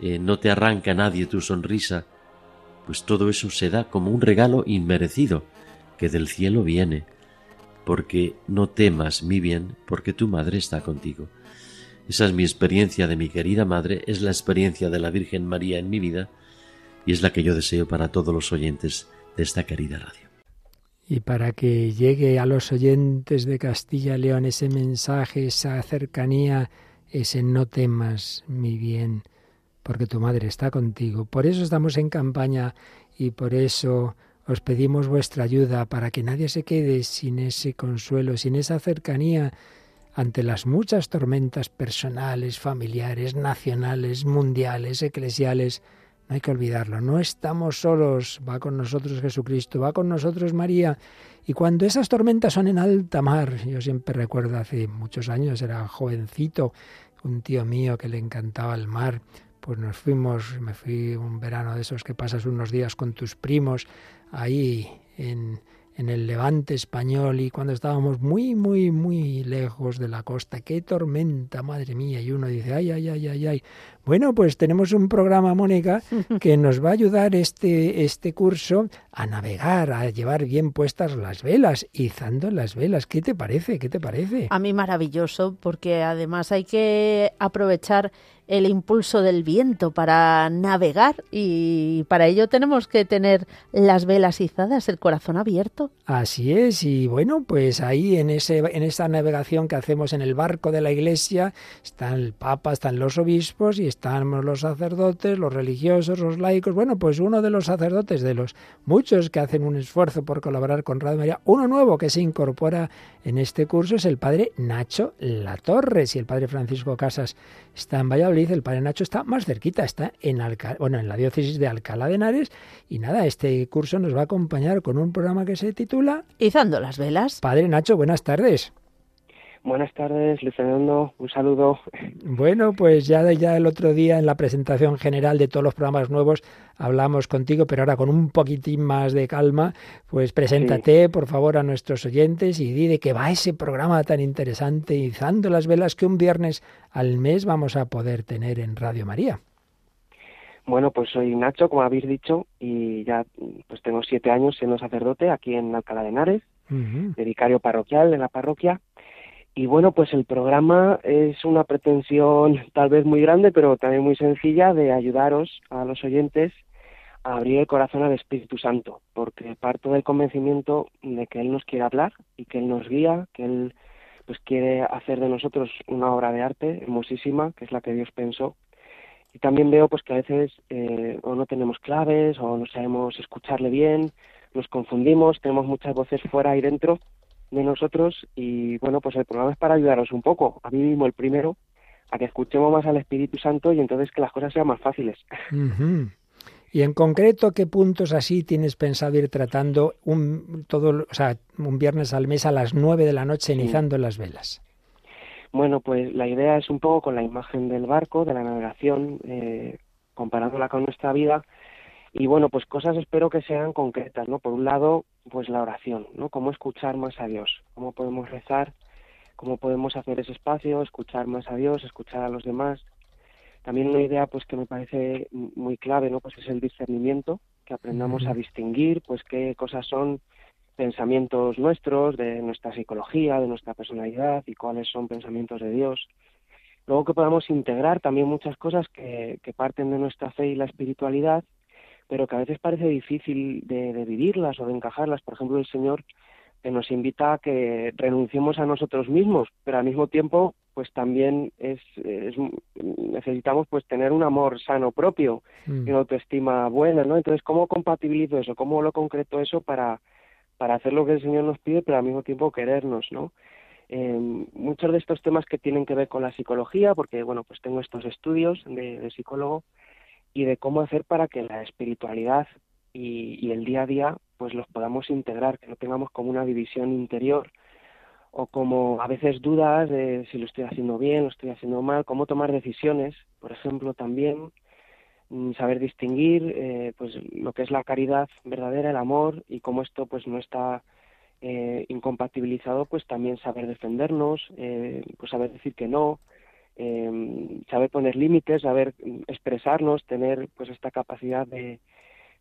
[SPEAKER 5] eh, no te arranca nadie tu sonrisa, pues todo eso se da como un regalo inmerecido que del cielo viene porque no temas mi bien, porque tu madre está contigo. Esa es mi experiencia de mi querida madre, es la experiencia de la Virgen María en mi vida y es la que yo deseo para todos los oyentes de esta querida radio.
[SPEAKER 1] Y para que llegue a los oyentes de Castilla y León ese mensaje, esa cercanía, ese no temas mi bien, porque tu madre está contigo. Por eso estamos en campaña y por eso os pedimos vuestra ayuda para que nadie se quede sin ese consuelo, sin esa cercanía ante las muchas tormentas personales, familiares, nacionales, mundiales, eclesiales. No hay que olvidarlo, no estamos solos, va con nosotros Jesucristo, va con nosotros María. Y cuando esas tormentas son en alta mar, yo siempre recuerdo hace muchos años, era jovencito, un tío mío que le encantaba el mar, pues nos fuimos, me fui un verano de esos que pasas unos días con tus primos ahí en, en el levante español y cuando estábamos muy, muy, muy lejos de la costa. ¡Qué tormenta, madre mía! Y uno dice, ay, ay, ay, ay, ay, bueno, pues tenemos un programa, Mónica, [laughs] que nos va a ayudar este, este curso a navegar, a llevar bien puestas las velas, izando las velas. ¿Qué te parece? ¿Qué te parece?
[SPEAKER 2] A mí maravilloso, porque además hay que aprovechar el impulso del viento para navegar y para ello tenemos que tener las velas izadas, el corazón abierto.
[SPEAKER 1] Así es, y bueno, pues ahí en, ese, en esa navegación que hacemos en el barco de la iglesia están el Papa, están los obispos y estamos los sacerdotes, los religiosos, los laicos. Bueno, pues uno de los sacerdotes, de los muchos que hacen un esfuerzo por colaborar con Radio María, uno nuevo que se incorpora en este curso es el padre Nacho Latorre. Si el padre Francisco Casas está en Valladolid, el padre Nacho está más cerquita, está en, bueno, en la diócesis de Alcalá de Henares. Y nada, este curso nos va a acompañar con un programa que se titula...
[SPEAKER 2] Izando las velas.
[SPEAKER 1] Padre Nacho, buenas tardes.
[SPEAKER 6] Buenas tardes, Luis Fernando, un saludo.
[SPEAKER 1] Bueno, pues ya, ya el otro día en la presentación general de todos los programas nuevos hablamos contigo, pero ahora con un poquitín más de calma, pues preséntate por favor a nuestros oyentes y di de qué va ese programa tan interesante, izando las velas que un viernes al mes vamos a poder tener en Radio María.
[SPEAKER 6] Bueno, pues soy Nacho, como habéis dicho, y ya pues tengo siete años siendo sacerdote aquí en Alcalá de Henares, dedicario parroquial de la parroquia. Y bueno, pues el programa es una pretensión tal vez muy grande, pero también muy sencilla de ayudaros a los oyentes a abrir el corazón al Espíritu Santo, porque parto del convencimiento de que Él nos quiere hablar y que Él nos guía, que Él pues quiere hacer de nosotros una obra de arte hermosísima, que es la que Dios pensó. Y también veo pues que a veces eh, o no tenemos claves o no sabemos escucharle bien, nos confundimos, tenemos muchas voces fuera y dentro de nosotros y bueno, pues el programa es para ayudaros un poco, a mí mismo el primero, a que escuchemos más al Espíritu Santo y entonces que las cosas sean más fáciles.
[SPEAKER 1] Y en concreto, ¿qué puntos así tienes pensado ir tratando un, todo, un viernes al mes a las nueve de la noche cenizando las velas?
[SPEAKER 6] Bueno, pues la idea es un poco con la imagen del barco, de la navegación, eh, comparándola con nuestra vida, y bueno, pues cosas espero que sean concretas, ¿no? Por un lado, pues la oración, ¿no? Cómo escuchar más a Dios, cómo podemos rezar, cómo podemos hacer ese espacio, escuchar más a Dios, escuchar a los demás. También una idea pues que me parece muy clave, ¿no? Pues es el discernimiento, que aprendamos a distinguir pues qué cosas son pensamientos nuestros, de nuestra psicología, de nuestra personalidad y cuáles son pensamientos de Dios. Luego que podamos integrar también muchas cosas que, que parten de nuestra fe y la espiritualidad pero que a veces parece difícil de, de vivirlas o de encajarlas. Por ejemplo, el Señor eh, nos invita a que renunciemos a nosotros mismos, pero al mismo tiempo, pues también es, es necesitamos pues tener un amor sano propio y mm. una autoestima buena, ¿no? Entonces, ¿cómo compatibilizo eso? ¿Cómo lo concreto eso para, para hacer lo que el Señor nos pide, pero al mismo tiempo querernos, ¿no? Eh, muchos de estos temas que tienen que ver con la psicología, porque, bueno, pues tengo estos estudios de psicólogo, y de cómo hacer para que la espiritualidad y, el día a día pues los podamos integrar, que no tengamos como una división interior o como a veces dudas de si lo estoy haciendo bien, lo estoy haciendo mal, cómo tomar decisiones, por ejemplo, también mm, saber distinguir eh, pues lo que es la caridad verdadera, el amor y cómo esto pues no está eh, incompatibilizado, pues también saber defendernos, eh, pues saber decir que no, Em, saber poner límites, saber mm, expresarnos, tener pues esta capacidad de,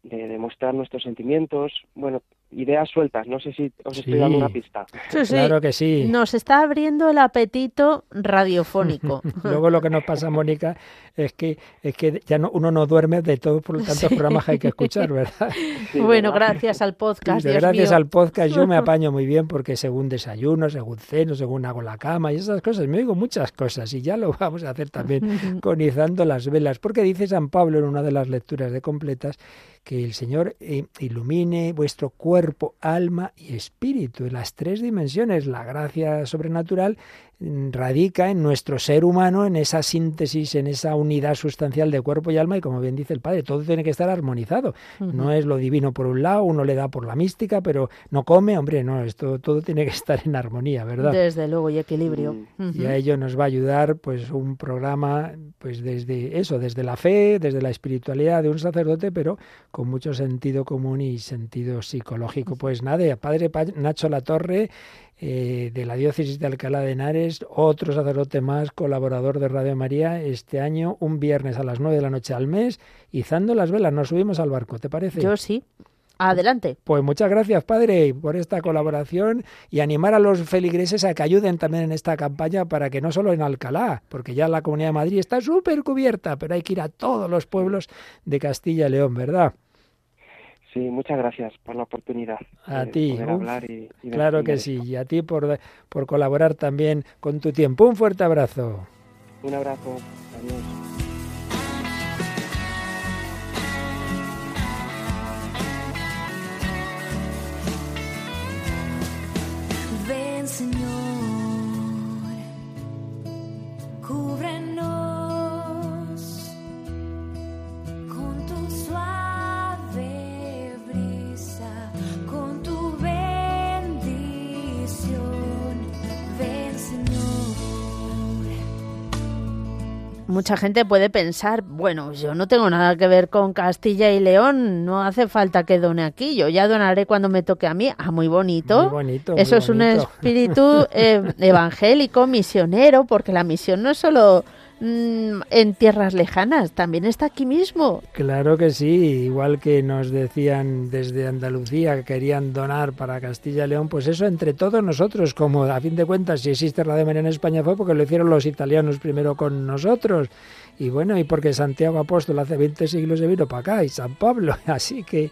[SPEAKER 6] de demostrar nuestros sentimientos. Bueno, ideas sueltas. No sé si os estoy dando una pista. Sí, sí.
[SPEAKER 2] Claro que sí. Nos está abriendo el apetito radiofónico.
[SPEAKER 1] [laughs] Luego lo que nos pasa, Mónica, es que es que ya uno no duerme de todo por tantos programas que hay que escuchar, ¿verdad?
[SPEAKER 2] [laughs] bueno, gracias al podcast.
[SPEAKER 1] gracias al podcast yo me [laughs] apaño muy bien porque según desayuno, según ceno, según hago la cama y esas cosas, me digo muchas cosas y ya lo vamos a hacer también conizando las velas, porque dice San Pablo en una de las lecturas de completas que el Señor eh, ilumine vuestro cuerpo cuerpo, alma y espíritu, las tres dimensiones, la gracia sobrenatural radica en nuestro ser humano, en esa síntesis, en esa unidad sustancial de cuerpo y alma, y como bien dice el Padre, todo tiene que estar armonizado. No es lo divino por un lado, uno le da por la mística, pero no come, hombre, no, esto todo tiene que estar en armonía, ¿verdad?
[SPEAKER 2] Desde luego, y equilibrio.
[SPEAKER 1] Mm. Y a ello nos va a ayudar pues un programa, pues desde eso, desde la fe, desde la espiritualidad de un sacerdote, pero con mucho sentido común y sentido psicológico. Pues nada, Padre Nacho Latorre, eh, de la diócesis de Alcalá de Henares, otro sacerdote más, colaborador de Radio María, este año, un viernes a las 9 de la noche al mes, izando las velas, nos subimos al barco, ¿te parece?
[SPEAKER 2] Yo sí. Adelante.
[SPEAKER 1] Pues muchas gracias, padre, por esta colaboración y animar a los feligreses a que ayuden también en esta campaña para que no solo en Alcalá, porque ya la Comunidad de Madrid está súper cubierta, pero hay que ir a todos los pueblos de Castilla y León, ¿verdad?
[SPEAKER 6] Sí, muchas gracias por la oportunidad.
[SPEAKER 1] A ti. claro que sí, y a ti por, por colaborar también con tu tiempo. Un fuerte abrazo. Un abrazo. Adiós. Ven, Señor,
[SPEAKER 2] mucha gente puede pensar, bueno, yo no tengo nada que ver con Castilla y León, no hace falta que done aquí, yo ya donaré cuando me toque a mí. Ah, muy bonito. bonito Eso es un espíritu eh, [laughs] evangélico, misionero, porque la misión no es solo Mm, en tierras lejanas, también está aquí mismo.
[SPEAKER 1] Claro que sí, igual que nos decían desde Andalucía que querían donar para Castilla y León, pues eso entre todos nosotros, como a fin de cuentas si existe la María en España fue porque lo hicieron los italianos primero con nosotros. Y bueno, y porque Santiago Apóstol hace 20 siglos se vino para acá, y San Pablo. [laughs] Así que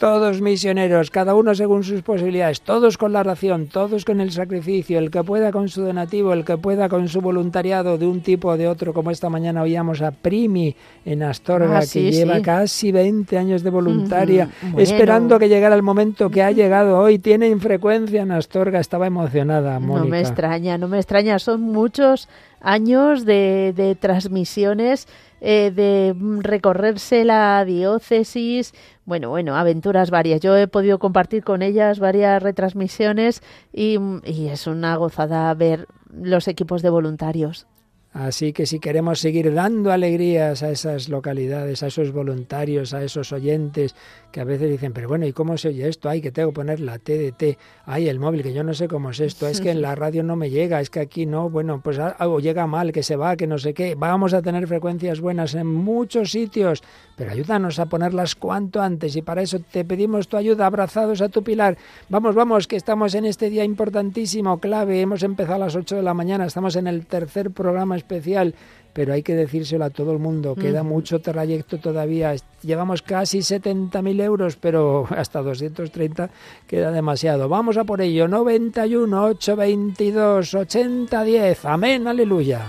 [SPEAKER 1] todos misioneros, cada uno según sus posibilidades, todos con la ración, todos con el sacrificio, el que pueda con su donativo, el que pueda con su voluntariado de un tipo o de otro, como esta mañana oíamos a Primi en Astorga, ah, que lleva casi 20 años de voluntaria, esperando que llegara el momento que ha llegado hoy. Tiene infrecuencia en Astorga, estaba emocionada.
[SPEAKER 2] No me extraña, no me extraña, son muchos años de transmisiones eh, de mm, recorrerse la diócesis, bueno, bueno, aventuras varias. Yo he podido compartir con ellas varias retransmisiones y, mm, y es una gozada ver los equipos de voluntarios.
[SPEAKER 1] Así que si queremos seguir dando alegrías a esas localidades, a esos voluntarios, a esos oyentes que a veces dicen, pero bueno, ¿y cómo se oye esto? Hay que tengo que poner la TDT, ay, el móvil, que yo no sé cómo es esto, es que en la [laughs] radio no me llega, es que aquí no, bueno, pues algo llega mal, que se va, que no sé qué. Vamos a tener frecuencias buenas en muchos sitios, pero ayúdanos a ponerlas cuanto antes y para eso te pedimos tu ayuda, abrazados a tu pilar. Vamos, vamos, que estamos en este día importantísimo, clave, hemos empezado a las 8 de la mañana, estamos en el tercer programa especial pero hay que decírselo a todo el mundo. Queda mucho trayecto todavía. Llevamos casi 70.000 euros, pero [laughs] hasta 230 queda demasiado. Vamos a por ello. 91, 822, 80, Amén, aleluya.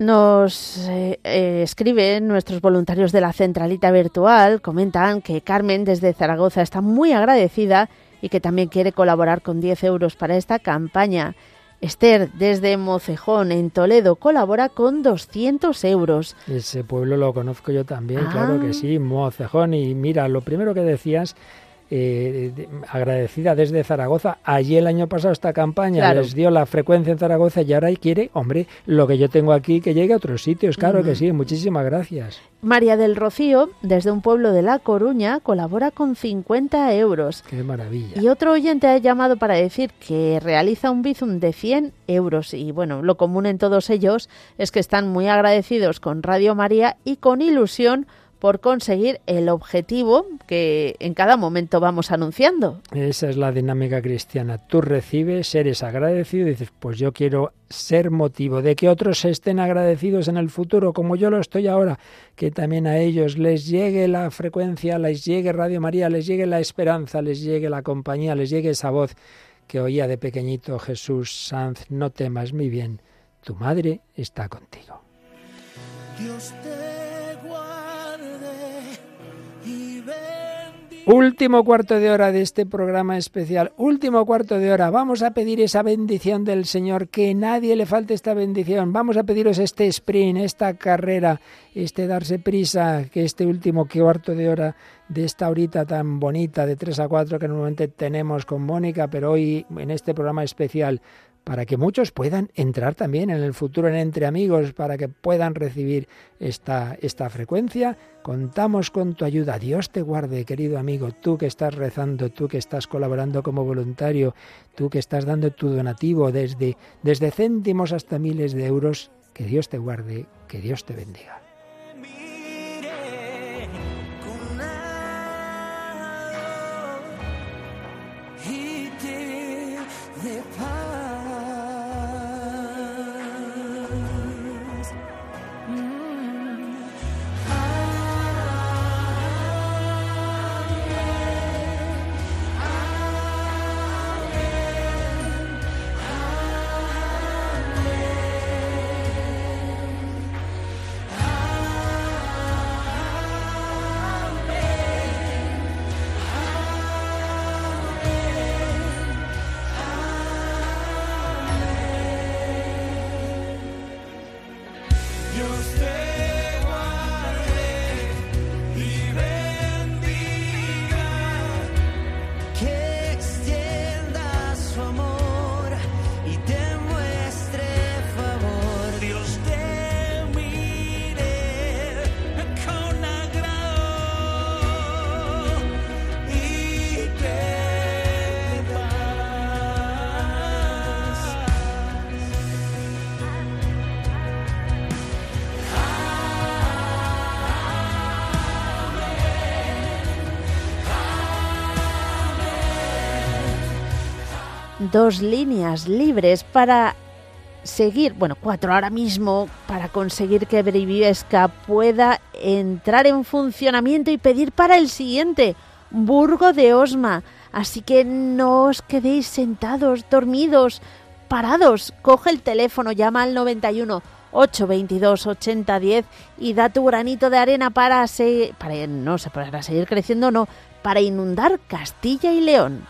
[SPEAKER 2] Nos eh, eh, escriben nuestros voluntarios de la centralita virtual, comentan que Carmen desde Zaragoza está muy agradecida y que también quiere colaborar con 10 euros para esta campaña. Esther, desde Mocejón, en Toledo, colabora con 200 euros.
[SPEAKER 1] Ese pueblo lo conozco yo también, claro que ah. sí, Mocejón. Y mira, lo primero que decías eh, agradecida desde Zaragoza. Allí el año pasado esta campaña les dio la frecuencia en Zaragoza y ahora quiere, hombre, lo que yo tengo aquí que llegue a otros sitios. Claro que sí, muchísimas gracias.
[SPEAKER 2] María del Rocío, desde un pueblo de La Coruña, colabora con 50 euros.
[SPEAKER 1] Qué maravilla.
[SPEAKER 2] Y otro oyente ha llamado para decir que realiza un bizum de 100 euros. Y bueno, lo común en todos ellos es que están muy agradecidos con Radio María y con ilusión por conseguir el objetivo que en cada momento vamos anunciando.
[SPEAKER 1] Esa es la dinámica cristiana. Tú recibes, eres agradecido y dices, pues yo quiero ser motivo de que otros estén agradecidos en el futuro, como yo lo estoy ahora, que también a ellos les llegue la frecuencia, les llegue Radio María, les llegue la esperanza, les llegue la compañía, les llegue esa voz que oía de pequeñito Jesús Sanz, no temas mi bien, tu madre está contigo. Último cuarto de hora de este programa especial. Último cuarto de hora. Vamos a pedir esa bendición del Señor. Que nadie le falte esta bendición. Vamos a pediros este sprint, esta carrera, este darse prisa, que este último cuarto de hora de esta horita tan bonita de 3 a 4 que normalmente tenemos con Mónica, pero hoy en este programa especial para que muchos puedan entrar también en el futuro en Entre Amigos, para que puedan recibir esta, esta frecuencia. Contamos con tu ayuda. Dios te guarde, querido amigo, tú que estás rezando, tú que estás colaborando como voluntario, tú que estás dando tu donativo desde, desde céntimos hasta miles de euros. Que Dios te guarde, que Dios te bendiga.
[SPEAKER 2] dos líneas libres para seguir, bueno, cuatro ahora mismo, para conseguir que Briviesca pueda entrar en funcionamiento y pedir para el siguiente, Burgo de Osma. Así que no os quedéis sentados, dormidos, parados. Coge el teléfono, llama al 91 822 8010 y da tu granito de arena para, se, para, para seguir creciendo, no, para inundar Castilla y León.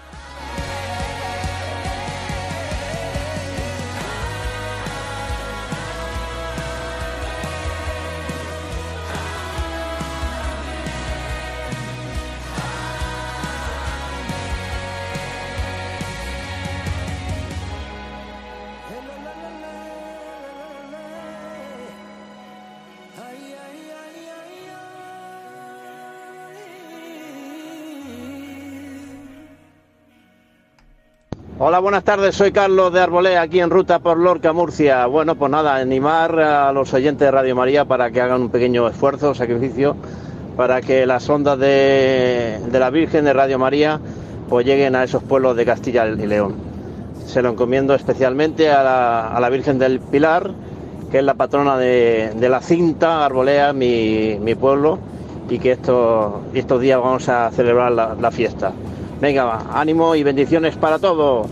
[SPEAKER 7] Hola, buenas tardes. Soy Carlos de Arbolea, aquí en ruta por Lorca, Murcia. Bueno, pues nada, animar a los oyentes de Radio María para que hagan un pequeño esfuerzo, sacrificio, para que las ondas de, la Virgen de Radio María pues lleguen a esos pueblos de Castilla y León. Se lo encomiendo especialmente a la, Virgen del Pilar, que es la patrona de, la cinta Arbolea, mi, pueblo, y que estos, estos días vamos a celebrar la, la fiesta. Venga, ánimo y bendiciones para todos.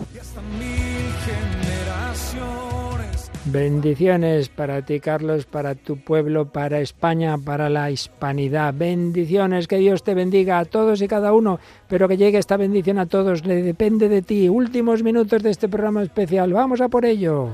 [SPEAKER 1] Bendiciones para ti, Carlos, para tu pueblo, para España, para la hispanidad. Bendiciones, que Dios te bendiga a todos y cada uno, pero que llegue esta bendición a todos, le depende de ti. Últimos minutos de este programa especial, vamos a por ello.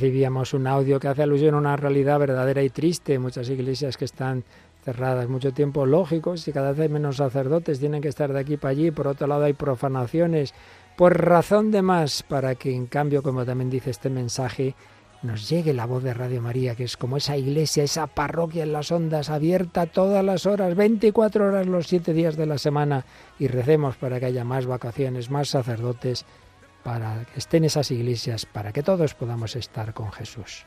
[SPEAKER 1] recibíamos un audio que hace alusión a una realidad verdadera y triste. Muchas iglesias que están cerradas mucho tiempo, lógico, si cada vez hay menos sacerdotes, tienen que estar de aquí para allí, por otro lado hay profanaciones, por pues razón de más para que en cambio, como también dice este mensaje, nos llegue la voz de Radio María, que es como esa iglesia, esa parroquia en las ondas, abierta todas las horas, 24 horas los 7 días de la semana, y recemos para que haya más vacaciones, más sacerdotes, para que estén esas iglesias, para que todos podamos estar con Jesús.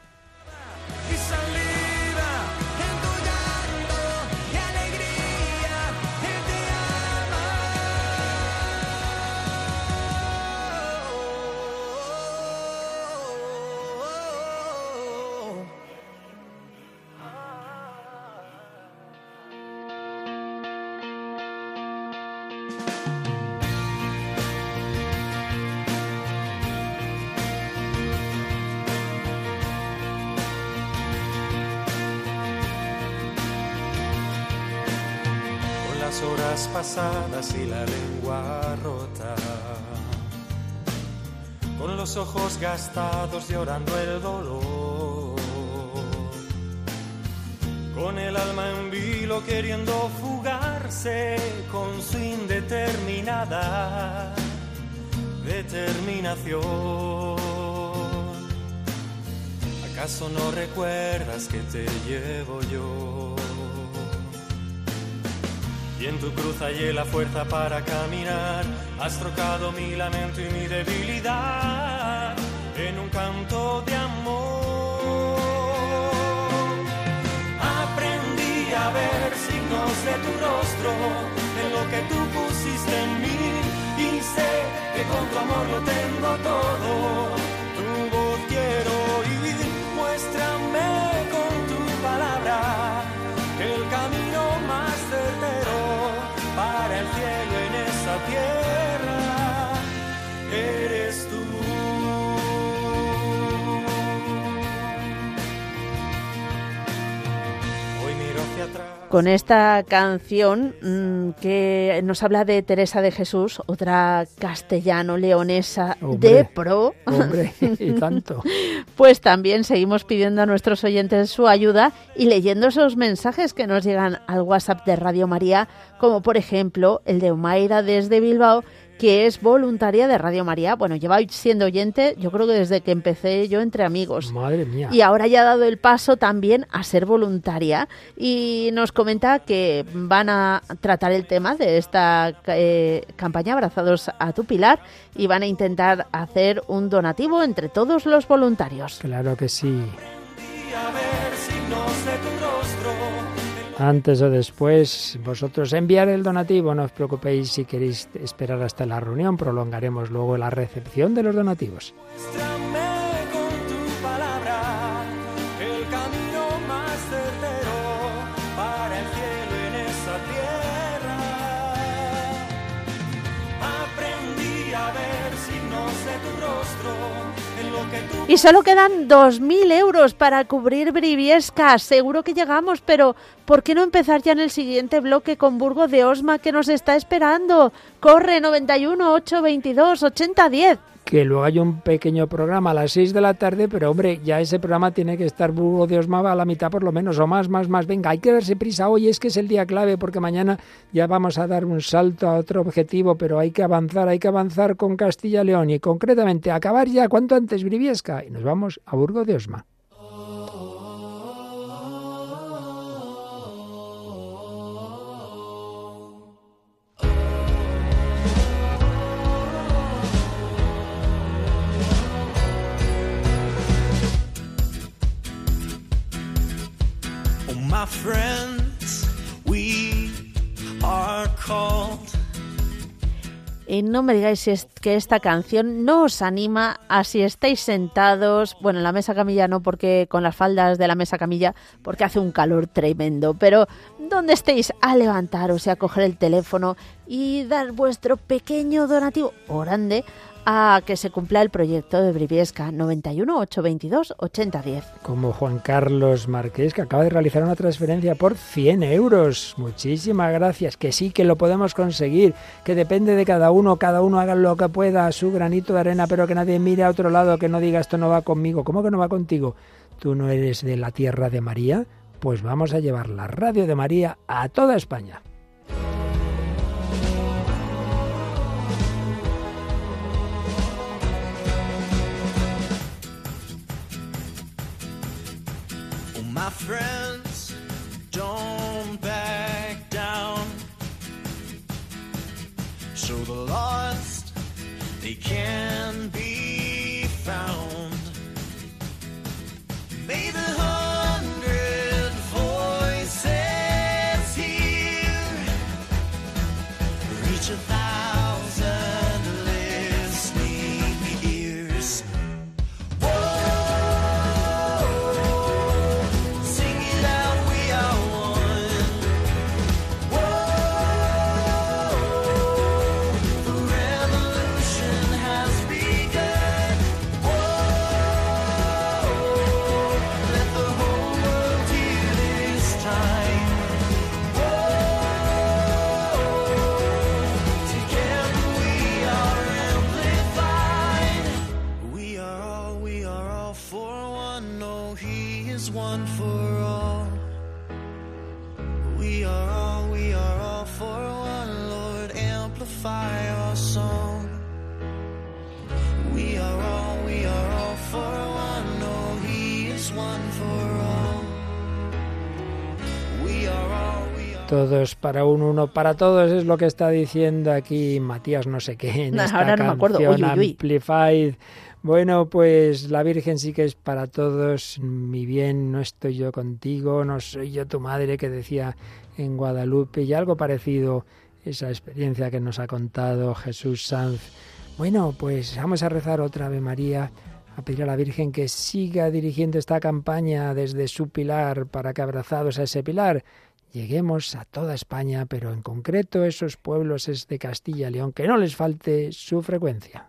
[SPEAKER 8] llorando el dolor. Con el alma en vilo queriendo fugarse con su indeterminada determinación. ¿Acaso no recuerdas que te llevo yo? Y en tu cruz hallé la fuerza para caminar, has trocado mi lamento y mi debilidad en un canto de amor. Aprendí a ver signos de tu rostro, en lo que tú pusiste en mí, y sé que con tu amor lo tengo todo
[SPEAKER 2] con esta canción mm, que nos habla de Teresa de Jesús, otra castellano-leonesa de pro.
[SPEAKER 1] Hombre, y [laughs] tanto.
[SPEAKER 2] pues también seguimos pidiendo a nuestros oyentes su ayuda y leyendo esos mensajes que nos llegan al WhatsApp de Radio María, como por ejemplo el de Omaira desde Bilbao, que es voluntaria de Radio María. Bueno, lleva siendo oyente, yo creo que desde que empecé yo entre amigos. Madre mía. Y ahora ya ha dado el paso también a ser voluntaria. Y nos comenta que van a tratar el tema de esta eh, campaña Abrazados a tu Pilar y van a intentar hacer un donativo entre todos los voluntarios.
[SPEAKER 1] Claro que sí. Antes o después, vosotros enviar el donativo, no os preocupéis si queréis esperar hasta la reunión, prolongaremos luego la recepción de los donativos.
[SPEAKER 2] Y solo quedan 2.000 euros para cubrir Briviesca. Seguro que llegamos, pero ¿por qué no empezar ya en el siguiente bloque con Burgo de Osma que nos está esperando? Corre 91 822 diez
[SPEAKER 1] que luego hay un pequeño programa a las 6 de la tarde, pero hombre, ya ese programa tiene que estar Burgo de Osmaba a la mitad por lo menos, o más, más, más. Venga, hay que darse prisa hoy, es que es el día clave, porque mañana ya vamos a dar un salto a otro objetivo, pero hay que avanzar, hay que avanzar con Castilla y León y concretamente acabar ya cuanto antes Briviesca y nos vamos a Burgo de Osma.
[SPEAKER 2] Y eh, no me digáis es que esta canción no os anima a si estáis sentados, bueno, en la mesa camilla no, porque con las faldas de la mesa camilla, porque hace un calor tremendo, pero donde estéis a levantaros y a coger el teléfono y dar vuestro pequeño donativo o grande a que se cumpla el proyecto de Briviesca 91 822 8010.
[SPEAKER 1] Como Juan Carlos Marqués, que acaba de realizar una transferencia por 100 euros. Muchísimas gracias, que sí que lo podemos conseguir, que depende de cada uno, cada uno haga lo que pueda, su granito de arena, pero que nadie mire a otro lado, que no diga esto no va conmigo. ¿Cómo que no va contigo? ¿Tú no eres de la tierra de María? Pues vamos a llevar la radio de María a toda España. My friends, don't back down. Show the lost they can be found. May the todos para uno, uno para todos, es lo que está diciendo aquí Matías no sé qué en esta ahora me acuerdo. Amplified. Bueno, pues la Virgen sí que es para todos, mi bien, no estoy yo contigo, no soy yo tu madre que decía en Guadalupe y algo parecido esa experiencia que nos ha contado Jesús Sanz. Bueno, pues vamos a rezar otra Ave María, a pedir a la Virgen que siga dirigiendo esta campaña desde su pilar para que abrazados a ese pilar lleguemos a toda España, pero en concreto esos pueblos es de Castilla y León, que no les falte su frecuencia.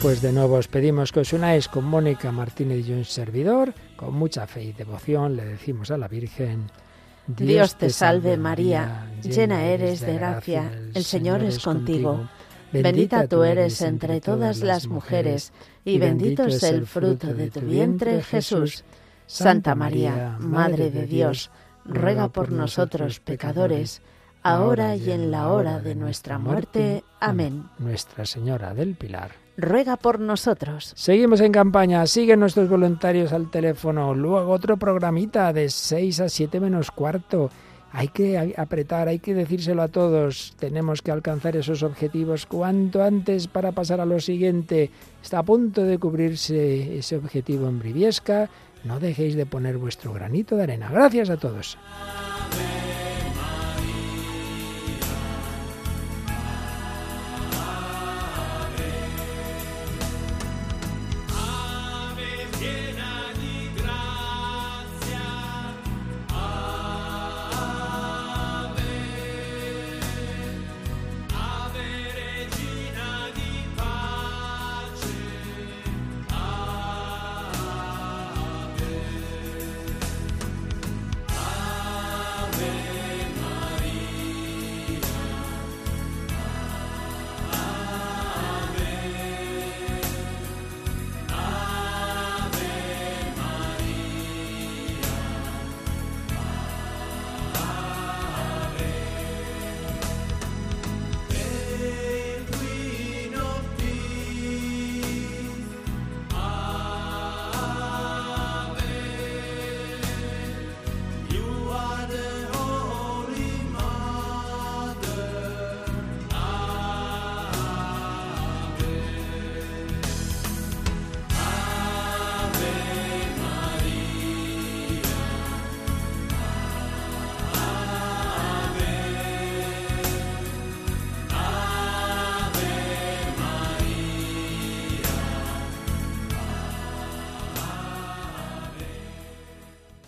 [SPEAKER 1] Pues de nuevo os pedimos que os unáis con Mónica Martínez y un servidor. Con mucha fe y devoción le decimos a la Virgen.
[SPEAKER 9] Dios, te salve María, llena eres de gracia, el Señor es contigo Bendita tú eres entre todas las mujeres, y bendito es el fruto de tu vientre, Jesús. Santa María, Madre de Dios, ruega por nosotros pecadores, ahora y en la hora de nuestra muerte. Amén.
[SPEAKER 1] Nuestra Señora del Pilar.
[SPEAKER 9] Ruega por nosotros.
[SPEAKER 1] Seguimos en campaña, siguen nuestros voluntarios al teléfono, luego otro programita de 6 a 7 menos cuarto hay que apretar, hay que decírselo a todos, tenemos que alcanzar esos objetivos cuanto antes para pasar a lo siguiente. Está a punto de cubrirse ese objetivo en Briviesca. No dejéis de poner vuestro granito de arena. Gracias a todos.